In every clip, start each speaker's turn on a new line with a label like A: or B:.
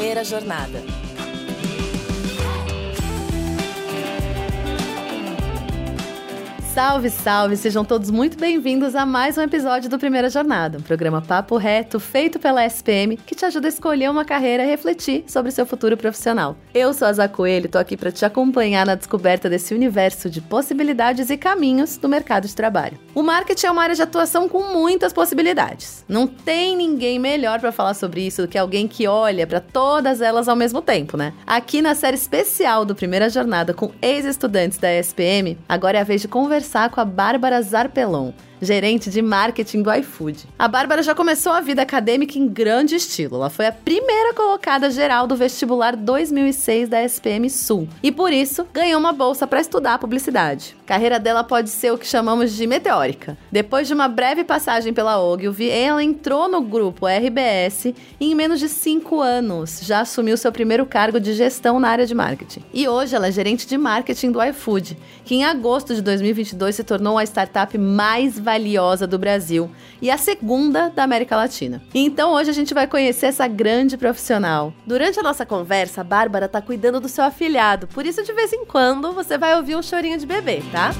A: Primeira Jornada.
B: Salve, salve! Sejam todos muito bem-vindos a mais um episódio do Primeira Jornada, um programa papo reto feito pela SPM que te ajuda a escolher uma carreira e refletir sobre seu futuro profissional. Eu sou a Zá Coelho e tô aqui para te acompanhar na descoberta desse universo de possibilidades e caminhos do mercado de trabalho. O marketing é uma área de atuação com muitas possibilidades. Não tem ninguém melhor para falar sobre isso do que alguém que olha para todas elas ao mesmo tempo, né? Aqui na série especial do Primeira Jornada com ex-estudantes da SPM, agora é a vez de conversar conversar com a Bárbara Zarpelon, gerente de marketing do iFood. A Bárbara já começou a vida acadêmica em grande estilo. Ela foi a primeira colocada geral do vestibular 2006 da SPM Sul e por isso ganhou uma bolsa para estudar publicidade. A carreira dela pode ser o que chamamos de meteórica. Depois de uma breve passagem pela Ogilvy, ela entrou no grupo RBS e em menos de cinco anos já assumiu seu primeiro cargo de gestão na área de marketing. E hoje ela é gerente de marketing do iFood, que em agosto de 2022 se tornou a startup mais valiosa do Brasil e a segunda da América Latina. Então hoje a gente vai conhecer essa grande profissional. Durante a nossa conversa, a Bárbara tá cuidando do seu afilhado, por isso de vez em quando você vai ouvir um chorinho de bebê, tá?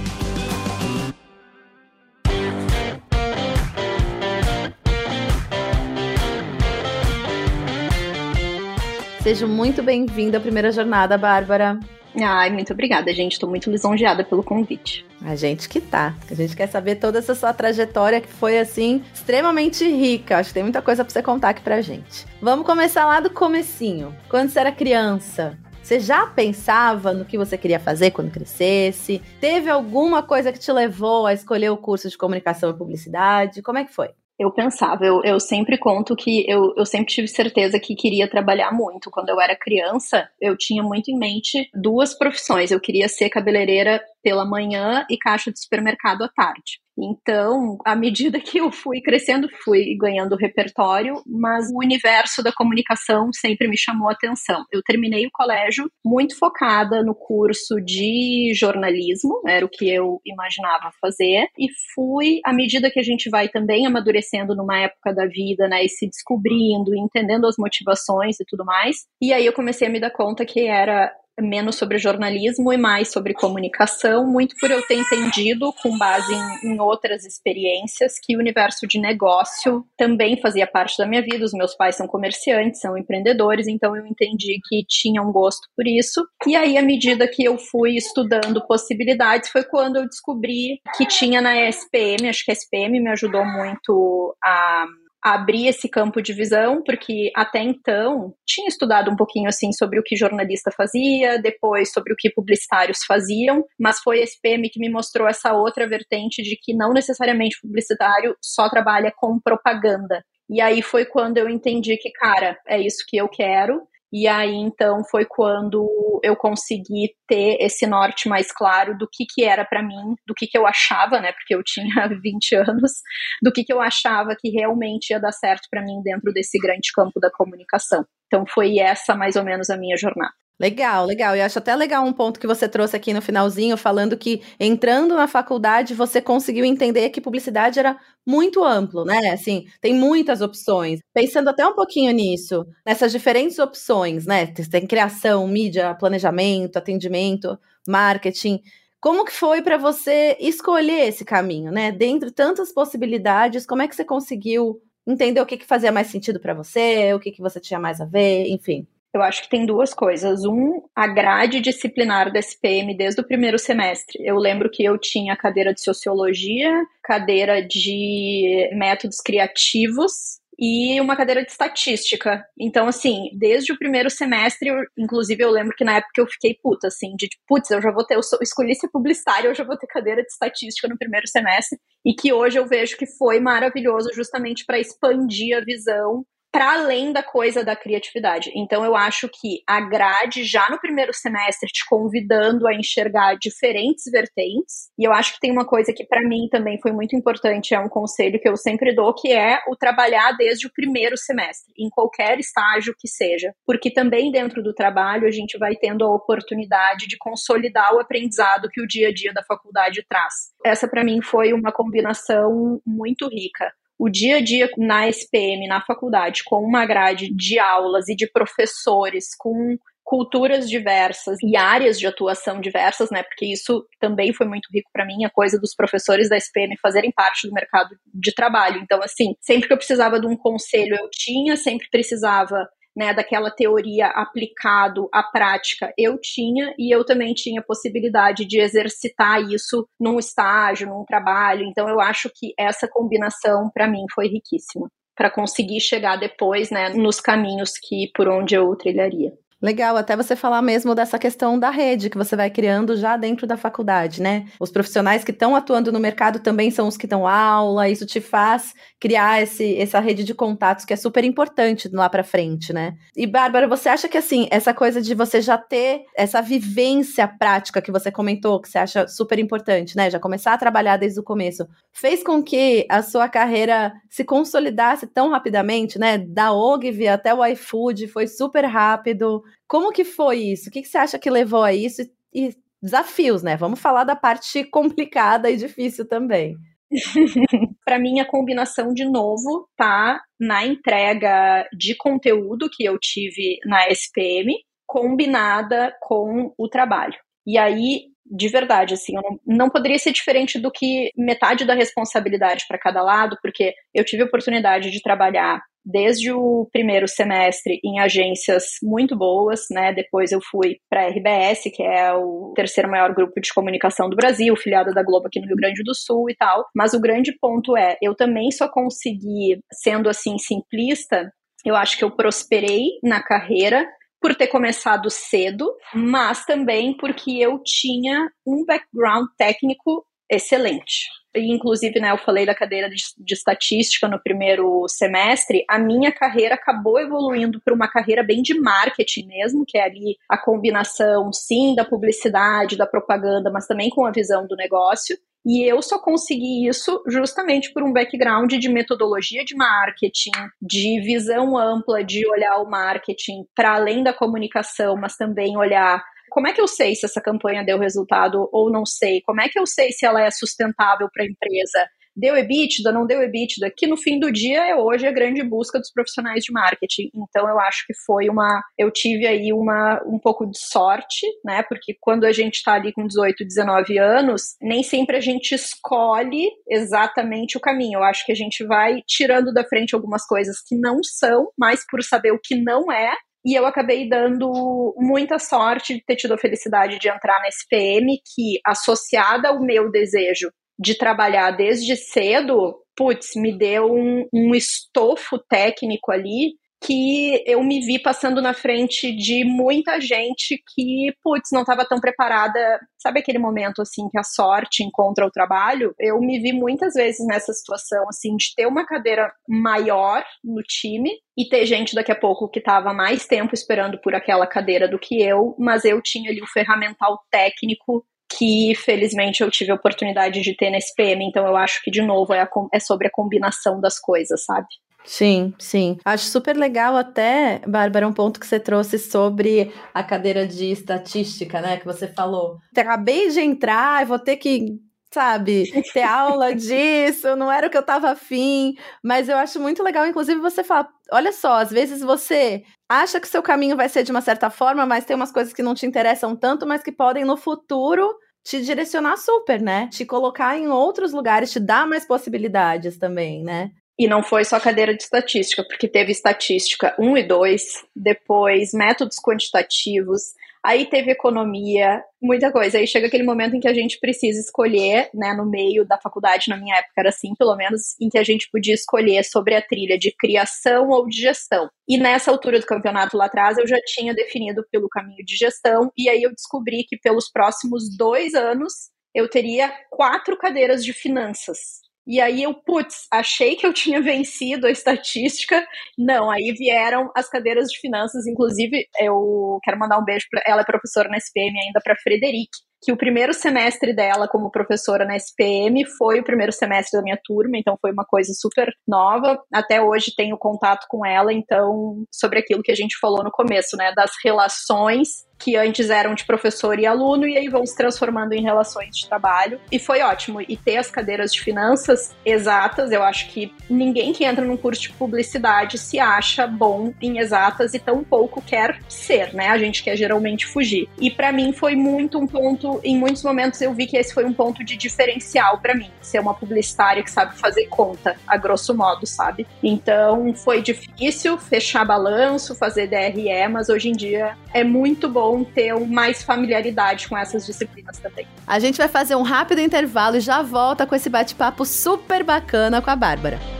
B: Seja muito bem-vinda à primeira jornada, Bárbara.
C: Ai, muito obrigada, gente. Estou muito lisonjeada pelo convite.
B: A gente que tá. A gente quer saber toda essa sua trajetória que foi assim extremamente rica. Acho que tem muita coisa para você contar aqui pra gente. Vamos começar lá do comecinho. Quando você era criança, você já pensava no que você queria fazer quando crescesse? Teve alguma coisa que te levou a escolher o curso de comunicação e publicidade? Como é que foi?
C: Eu pensava, eu, eu sempre conto que eu, eu sempre tive certeza que queria trabalhar muito. Quando eu era criança, eu tinha muito em mente duas profissões. Eu queria ser cabeleireira pela manhã e caixa de supermercado à tarde. Então, à medida que eu fui crescendo, fui ganhando repertório, mas o universo da comunicação sempre me chamou a atenção. Eu terminei o colégio muito focada no curso de jornalismo, era o que eu imaginava fazer, e fui, à medida que a gente vai também amadurecendo numa época da vida, né, e se descobrindo, entendendo as motivações e tudo mais, e aí eu comecei a me dar conta que era menos sobre jornalismo e mais sobre comunicação, muito por eu ter entendido, com base em, em, outras experiências, que o universo de negócio também fazia parte da minha vida. Os meus pais são comerciantes, são empreendedores, então eu entendi que tinha um gosto por isso. E aí, à medida que eu fui estudando possibilidades, foi quando eu descobri que tinha na SPM, acho que a SPM me ajudou muito a abrir esse campo de visão, porque até então tinha estudado um pouquinho assim sobre o que jornalista fazia, depois sobre o que publicitários faziam, mas foi esse PM que me mostrou essa outra vertente de que não necessariamente publicitário só trabalha com propaganda. E aí foi quando eu entendi que, cara, é isso que eu quero. E aí, então, foi quando eu consegui ter esse norte mais claro do que, que era para mim, do que, que eu achava, né? Porque eu tinha 20 anos, do que, que eu achava que realmente ia dar certo para mim dentro desse grande campo da comunicação. Então, foi essa mais ou menos a minha jornada.
B: Legal, legal. E acho até legal um ponto que você trouxe aqui no finalzinho, falando que entrando na faculdade você conseguiu entender que publicidade era muito amplo, né? Assim, tem muitas opções. Pensando até um pouquinho nisso, nessas diferentes opções, né? Tem criação, mídia, planejamento, atendimento, marketing. Como que foi para você escolher esse caminho, né? Dentre tantas possibilidades, como é que você conseguiu entender o que, que fazia mais sentido para você, o que, que você tinha mais a ver, enfim?
C: Eu acho que tem duas coisas. Um, a grade disciplinar da SPM desde o primeiro semestre. Eu lembro que eu tinha cadeira de sociologia, cadeira de métodos criativos e uma cadeira de estatística. Então, assim, desde o primeiro semestre, eu, inclusive eu lembro que na época eu fiquei puta, assim, de putz, eu já vou ter, eu sou, escolhi ser publicitária, eu já vou ter cadeira de estatística no primeiro semestre, e que hoje eu vejo que foi maravilhoso justamente para expandir a visão para além da coisa da criatividade. Então eu acho que a grade já no primeiro semestre te convidando a enxergar diferentes vertentes. E eu acho que tem uma coisa que para mim também foi muito importante, é um conselho que eu sempre dou, que é o trabalhar desde o primeiro semestre, em qualquer estágio que seja, porque também dentro do trabalho a gente vai tendo a oportunidade de consolidar o aprendizado que o dia a dia da faculdade traz. Essa para mim foi uma combinação muito rica o dia a dia na SPM, na faculdade, com uma grade de aulas e de professores, com culturas diversas e áreas de atuação diversas, né? Porque isso também foi muito rico para mim, a coisa dos professores da SPM fazerem parte do mercado de trabalho. Então, assim, sempre que eu precisava de um conselho, eu tinha, sempre precisava né, daquela teoria aplicado à prática, eu tinha, e eu também tinha possibilidade de exercitar isso num estágio, num trabalho. Então, eu acho que essa combinação, para mim, foi riquíssima para conseguir chegar depois, né, nos caminhos que por onde eu trilharia.
B: Legal, até você falar mesmo dessa questão da rede que você vai criando já dentro da faculdade, né? Os profissionais que estão atuando no mercado também são os que dão aula, isso te faz criar esse, essa rede de contatos que é super importante lá para frente, né? E Bárbara, você acha que assim, essa coisa de você já ter essa vivência prática que você comentou, que você acha super importante, né? Já começar a trabalhar desde o começo, fez com que a sua carreira se consolidasse tão rapidamente, né? Da Ogilvy até o iFood, foi super rápido. Como que foi isso? O que, que você acha que levou a isso? E desafios, né? Vamos falar da parte complicada e difícil também.
C: para mim, a combinação de novo tá na entrega de conteúdo que eu tive na SPM, combinada com o trabalho. E aí, de verdade, assim, não, não, poderia ser diferente do que metade da responsabilidade para cada lado, porque eu tive a oportunidade de trabalhar desde o primeiro semestre em agências muito boas, né? Depois eu fui para a RBS, que é o terceiro maior grupo de comunicação do Brasil, filiado da Globo aqui no Rio Grande do Sul e tal. Mas o grande ponto é, eu também só consegui, sendo assim simplista, eu acho que eu prosperei na carreira por ter começado cedo, mas também porque eu tinha um background técnico excelente inclusive, né, eu falei da cadeira de, de, estatística no primeiro semestre, a minha carreira acabou evoluindo para uma carreira bem de marketing mesmo, que é ali a combinação, sim, da publicidade, da propaganda, mas também com a visão do negócio. E eu só consegui isso justamente por um background de metodologia de marketing, de visão ampla de olhar o marketing para além da comunicação, mas também olhar como é que eu sei se essa campanha deu resultado ou não sei? Como é que eu sei se ela é sustentável para a empresa? Deu EBITDA, não deu EBITDA? Que no fim do dia é hoje a grande busca dos profissionais de marketing. Então eu acho que foi uma. Eu tive aí uma, um pouco de sorte, né? Porque quando a gente está ali com 18, 19 anos, nem sempre a gente escolhe exatamente o caminho. Eu acho que a gente vai tirando da frente algumas coisas que não são, mas por saber o que não é, e eu acabei dando muita sorte de ter tido a felicidade de entrar na SPM, que, associada ao meu desejo de trabalhar desde cedo, putz, me deu um, um estofo técnico ali que eu me vi passando na frente de muita gente que, putz, não estava tão preparada. Sabe aquele momento, assim, que a sorte encontra o trabalho? Eu me vi muitas vezes nessa situação, assim, de ter uma cadeira maior no time e ter gente daqui a pouco que estava mais tempo esperando por aquela cadeira do que eu, mas eu tinha ali o ferramental técnico que felizmente eu tive a oportunidade de ter na SPM, então eu acho que de novo é, a, é sobre a combinação das coisas, sabe?
B: Sim, sim. Acho super legal até, Bárbara, um ponto que você trouxe sobre a cadeira de estatística, né? Que você falou. Acabei de entrar, vou ter que, sabe, ter aula disso, não era o que eu tava afim. Mas eu acho muito legal, inclusive, você falar: olha só, às vezes você acha que seu caminho vai ser de uma certa forma, mas tem umas coisas que não te interessam tanto, mas que podem no futuro te direcionar super, né? Te colocar em outros lugares, te dar mais possibilidades também, né?
C: E não foi só cadeira de estatística, porque teve estatística 1 e 2, depois métodos quantitativos, aí teve economia, muita coisa. Aí chega aquele momento em que a gente precisa escolher, né, no meio da faculdade, na minha época era assim, pelo menos, em que a gente podia escolher sobre a trilha de criação ou de gestão. E nessa altura do campeonato lá atrás, eu já tinha definido pelo caminho de gestão, e aí eu descobri que pelos próximos dois anos eu teria quatro cadeiras de finanças. E aí eu, putz, achei que eu tinha vencido a estatística. Não, aí vieram as cadeiras de finanças. Inclusive, eu quero mandar um beijo para ela, é professora na SPM ainda, para Frederic, que o primeiro semestre dela como professora na SPM foi o primeiro semestre da minha turma, então foi uma coisa super nova. Até hoje tenho contato com ela, então, sobre aquilo que a gente falou no começo, né, das relações que antes eram de professor e aluno e aí vão se transformando em relações de trabalho. E foi ótimo. E ter as cadeiras de finanças exatas, eu acho que ninguém que entra num curso de publicidade se acha bom em exatas e tão pouco quer ser, né? A gente quer geralmente fugir. E para mim foi muito um ponto, em muitos momentos eu vi que esse foi um ponto de diferencial para mim, ser uma publicitária que sabe fazer conta, a grosso modo, sabe? Então foi difícil fechar balanço, fazer DRE, mas hoje em dia é muito bom ter mais familiaridade com essas disciplinas também.
B: A gente vai fazer um rápido intervalo e já volta com esse bate-papo super bacana com a Bárbara.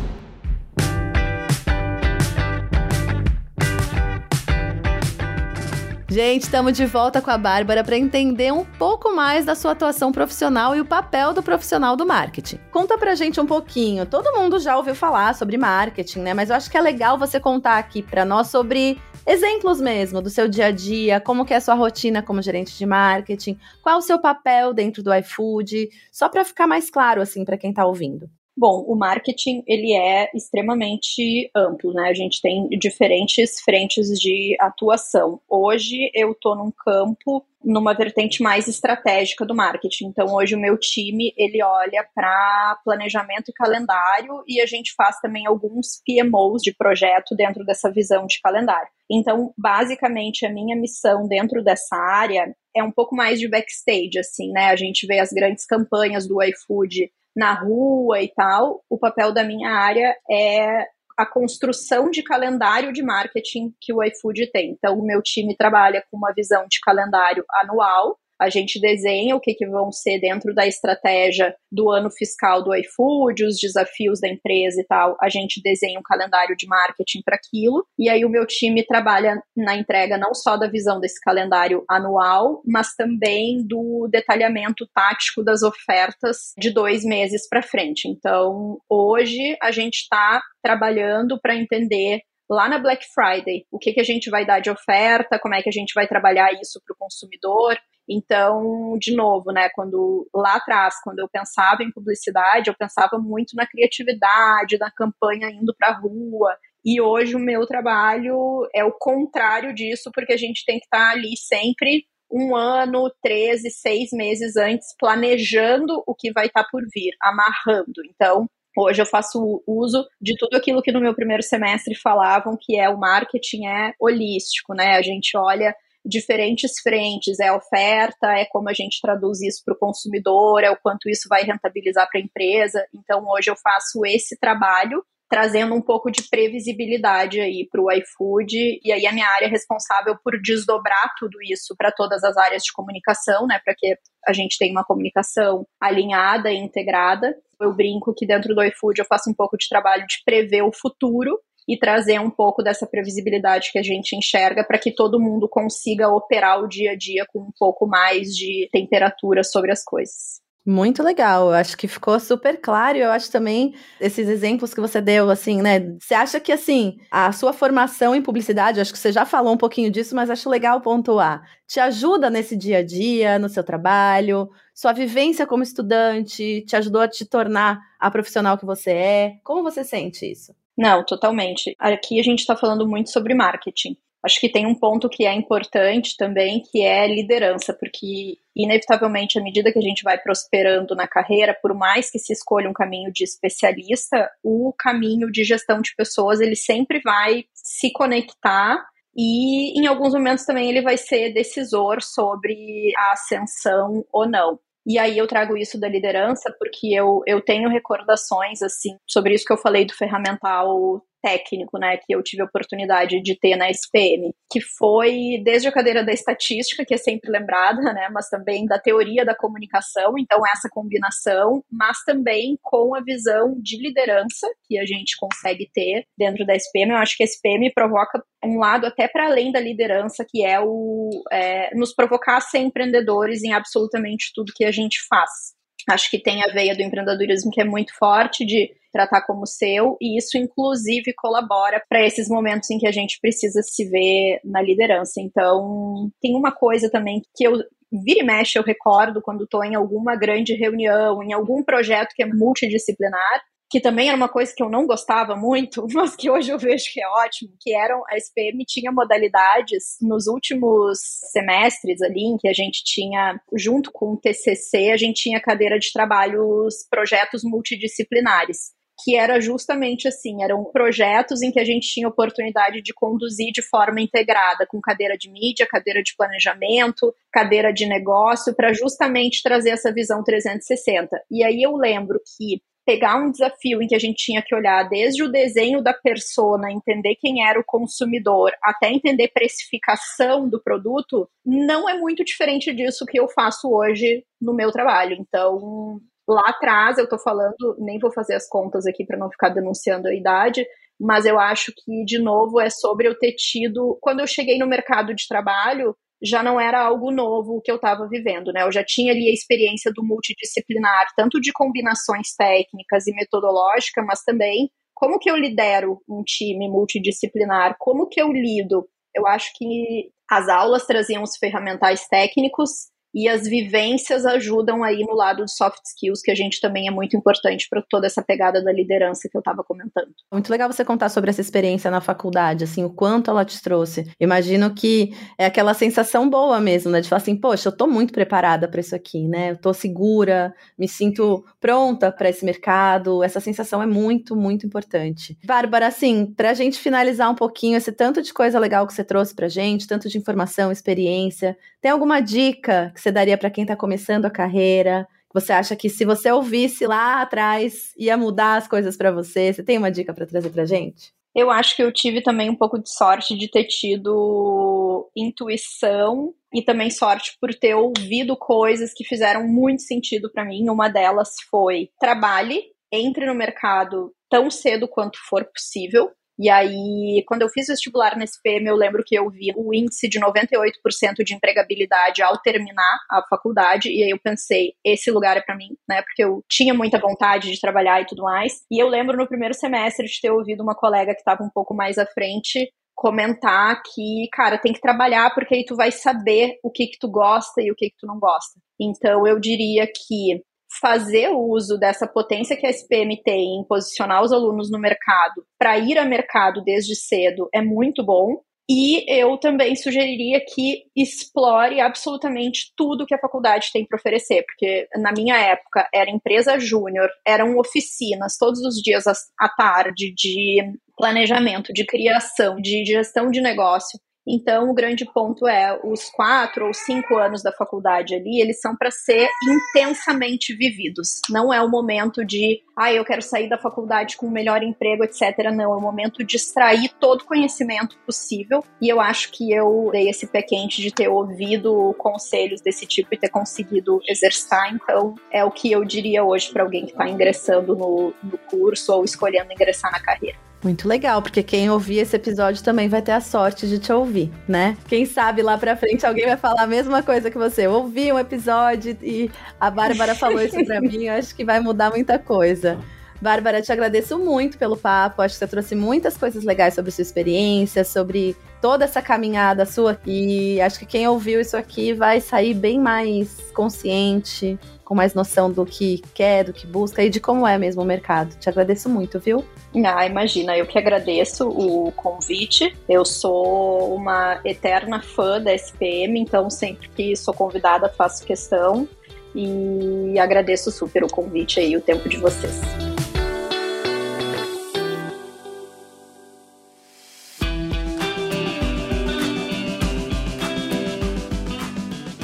B: Gente, estamos de volta com a Bárbara para entender um pouco mais da sua atuação profissional e o papel do profissional do marketing. Conta pra gente um pouquinho. Todo mundo já ouviu falar sobre marketing, né? Mas eu acho que é legal você contar aqui para nós sobre exemplos mesmo do seu dia a dia, como que é a sua rotina como gerente de marketing, qual o seu papel dentro do iFood, só para ficar mais claro assim para quem está ouvindo.
C: Bom, o marketing ele é extremamente amplo, né? A gente tem diferentes frentes de atuação. Hoje eu estou num campo numa vertente mais estratégica do marketing. Então hoje o meu time ele olha para planejamento e calendário e a gente faz também alguns PMOs de projeto dentro dessa visão de calendário. Então, basicamente a minha missão dentro dessa área é um pouco mais de backstage assim, né? A gente vê as grandes campanhas do iFood na rua e tal, o papel da minha área é a construção de calendário de marketing que o iFood tem. Então, o meu time trabalha com uma visão de calendário anual, a gente desenha o que, que vão ser dentro da estratégia do ano fiscal do iFood, os desafios da empresa e tal. A gente desenha um calendário de marketing para aquilo. E aí o meu time trabalha na entrega não só da visão desse calendário anual, mas também do detalhamento tático das ofertas de dois meses para frente. Então, hoje a gente está trabalhando para entender lá na Black Friday, o que, que a gente vai dar de oferta, como é que a gente vai trabalhar isso para o consumidor, então, de novo, né, quando lá atrás, quando eu pensava em publicidade, eu pensava muito na criatividade, na campanha indo para a rua. E hoje o meu trabalho é o contrário disso, porque a gente tem que estar tá ali sempre um ano, 13, seis meses antes, planejando o que vai estar tá por vir, amarrando. Então, Hoje eu faço uso de tudo aquilo que no meu primeiro semestre falavam que é o marketing é holístico, né? A gente olha diferentes frentes, é oferta, é como a gente traduz isso para o consumidor, é o quanto isso vai rentabilizar para a empresa. Então hoje eu faço esse trabalho trazendo um pouco de previsibilidade aí para o iFood e aí a minha área é responsável por desdobrar tudo isso para todas as áreas de comunicação, né, para que a gente tenha uma comunicação alinhada e integrada. Eu brinco que dentro do iFood eu faço um pouco de trabalho de prever o futuro e trazer um pouco dessa previsibilidade que a gente enxerga para que todo mundo consiga operar o dia a dia com um pouco mais de temperatura sobre as coisas.
B: Muito legal, eu acho que ficou super claro. Eu acho também esses exemplos que você deu, assim, né? Você acha que, assim, a sua formação em publicidade, acho que você já falou um pouquinho disso, mas acho legal pontuar. Te ajuda nesse dia a dia, no seu trabalho, sua vivência como estudante, te ajudou a te tornar a profissional que você é. Como você sente isso?
C: Não, totalmente. Aqui a gente está falando muito sobre marketing. Acho que tem um ponto que é importante também, que é liderança, porque inevitavelmente, à medida que a gente vai prosperando na carreira, por mais que se escolha um caminho de especialista, o caminho de gestão de pessoas ele sempre vai se conectar e em alguns momentos também ele vai ser decisor sobre a ascensão ou não. E aí eu trago isso da liderança porque eu, eu tenho recordações, assim, sobre isso que eu falei do ferramental técnico, né, que eu tive a oportunidade de ter na SPM, que foi desde a cadeira da estatística, que é sempre lembrada, né, mas também da teoria da comunicação, então essa combinação, mas também com a visão de liderança que a gente consegue ter dentro da SPM. Eu acho que a SPM provoca um lado até para além da liderança, que é o é, nos provocar a ser empreendedores em absolutamente tudo que a gente faz. Acho que tem a veia do empreendedorismo que é muito forte de tratar como seu, e isso inclusive colabora para esses momentos em que a gente precisa se ver na liderança. Então, tem uma coisa também que eu vira e mexe eu recordo quando estou em alguma grande reunião, em algum projeto que é multidisciplinar, que também era uma coisa que eu não gostava muito, mas que hoje eu vejo que é ótimo, que eram a SPM tinha modalidades nos últimos semestres ali em que a gente tinha junto com o TCC, a gente tinha cadeira de trabalhos, projetos multidisciplinares que era justamente assim, eram projetos em que a gente tinha oportunidade de conduzir de forma integrada, com cadeira de mídia, cadeira de planejamento, cadeira de negócio, para justamente trazer essa visão 360. E aí eu lembro que pegar um desafio em que a gente tinha que olhar desde o desenho da persona, entender quem era o consumidor, até entender precificação do produto, não é muito diferente disso que eu faço hoje no meu trabalho. Então, lá atrás, eu tô falando, nem vou fazer as contas aqui para não ficar denunciando a idade, mas eu acho que, de novo, é sobre eu ter tido. Quando eu cheguei no mercado de trabalho, já não era algo novo que eu estava vivendo, né? Eu já tinha ali a experiência do multidisciplinar, tanto de combinações técnicas e metodológicas, mas também como que eu lidero um time multidisciplinar, como que eu lido. Eu acho que as aulas traziam os ferramentais técnicos e as vivências ajudam aí no lado de soft skills, que a gente também é muito importante para toda essa pegada da liderança que eu estava comentando.
B: Muito legal você contar sobre essa experiência na faculdade, assim, o quanto ela te trouxe. Imagino que é aquela sensação boa mesmo, né, de falar assim, poxa, eu estou muito preparada para isso aqui, né? Eu tô segura, me sinto pronta para esse mercado. Essa sensação é muito, muito importante. Bárbara, assim, para a gente finalizar um pouquinho esse tanto de coisa legal que você trouxe pra gente, tanto de informação, experiência, tem alguma dica que você daria para quem está começando a carreira? Você acha que se você ouvisse lá atrás ia mudar as coisas para você? Você tem uma dica para trazer para gente?
C: Eu acho que eu tive também um pouco de sorte de ter tido intuição e também sorte por ter ouvido coisas que fizeram muito sentido para mim. Uma delas foi: trabalhe, entre no mercado tão cedo quanto for possível. E aí, quando eu fiz vestibular na SPM, eu lembro que eu vi o índice de 98% de empregabilidade ao terminar a faculdade, e aí eu pensei, esse lugar é para mim, né? Porque eu tinha muita vontade de trabalhar e tudo mais. E eu lembro no primeiro semestre de ter ouvido uma colega que estava um pouco mais à frente comentar que, cara, tem que trabalhar porque aí tu vai saber o que que tu gosta e o que que tu não gosta. Então eu diria que fazer uso dessa potência que a SPM tem em posicionar os alunos no mercado para ir a mercado desde cedo é muito bom. E eu também sugeriria que explore absolutamente tudo que a faculdade tem para oferecer, porque na minha época era empresa júnior, eram oficinas todos os dias à tarde de planejamento, de criação, de gestão de negócio. Então, o grande ponto é os quatro ou cinco anos da faculdade ali, eles são para ser intensamente vividos. Não é o momento de, ah, eu quero sair da faculdade com o melhor emprego, etc. Não, é o momento de extrair todo o conhecimento possível. E eu acho que eu dei esse pé quente de ter ouvido conselhos desse tipo e ter conseguido exercitar. Então, é o que eu diria hoje para alguém que está ingressando no, no curso ou escolhendo ingressar na carreira.
B: Muito legal, porque quem ouvir esse episódio também vai ter a sorte de te ouvir, né? Quem sabe lá pra frente alguém vai falar a mesma coisa que você. Eu ouvi um episódio e a Bárbara falou isso pra mim, eu acho que vai mudar muita coisa. Bárbara, te agradeço muito pelo papo. Acho que você trouxe muitas coisas legais sobre sua experiência, sobre toda essa caminhada sua. E acho que quem ouviu isso aqui vai sair bem mais consciente, com mais noção do que quer, do que busca e de como é mesmo o mercado. Te agradeço muito, viu?
C: Ah, imagina, eu que agradeço o convite. Eu sou uma eterna fã da SPM, então sempre que sou convidada faço questão e agradeço super o convite aí, o tempo de vocês.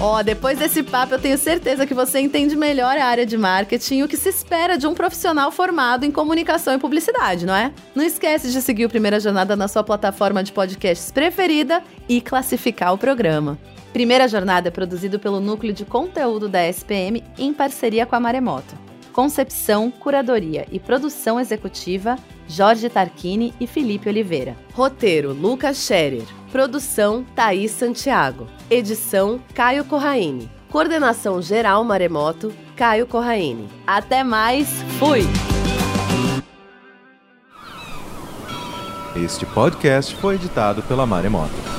B: Ó, oh, depois desse papo, eu tenho certeza que você entende melhor a área de marketing e o que se espera de um profissional formado em comunicação e publicidade, não é? Não esquece de seguir o Primeira Jornada na sua plataforma de podcasts preferida e classificar o programa. Primeira Jornada é produzido pelo Núcleo de Conteúdo da SPM em parceria com a Maremoto. Concepção, curadoria e produção executiva, Jorge Tarquini e Felipe Oliveira. Roteiro, Lucas Scherer. Produção, Thaís Santiago. Edição, Caio Corraine. Coordenação geral Maremoto, Caio Corraine. Até mais, fui!
D: Este podcast foi editado pela Maremoto.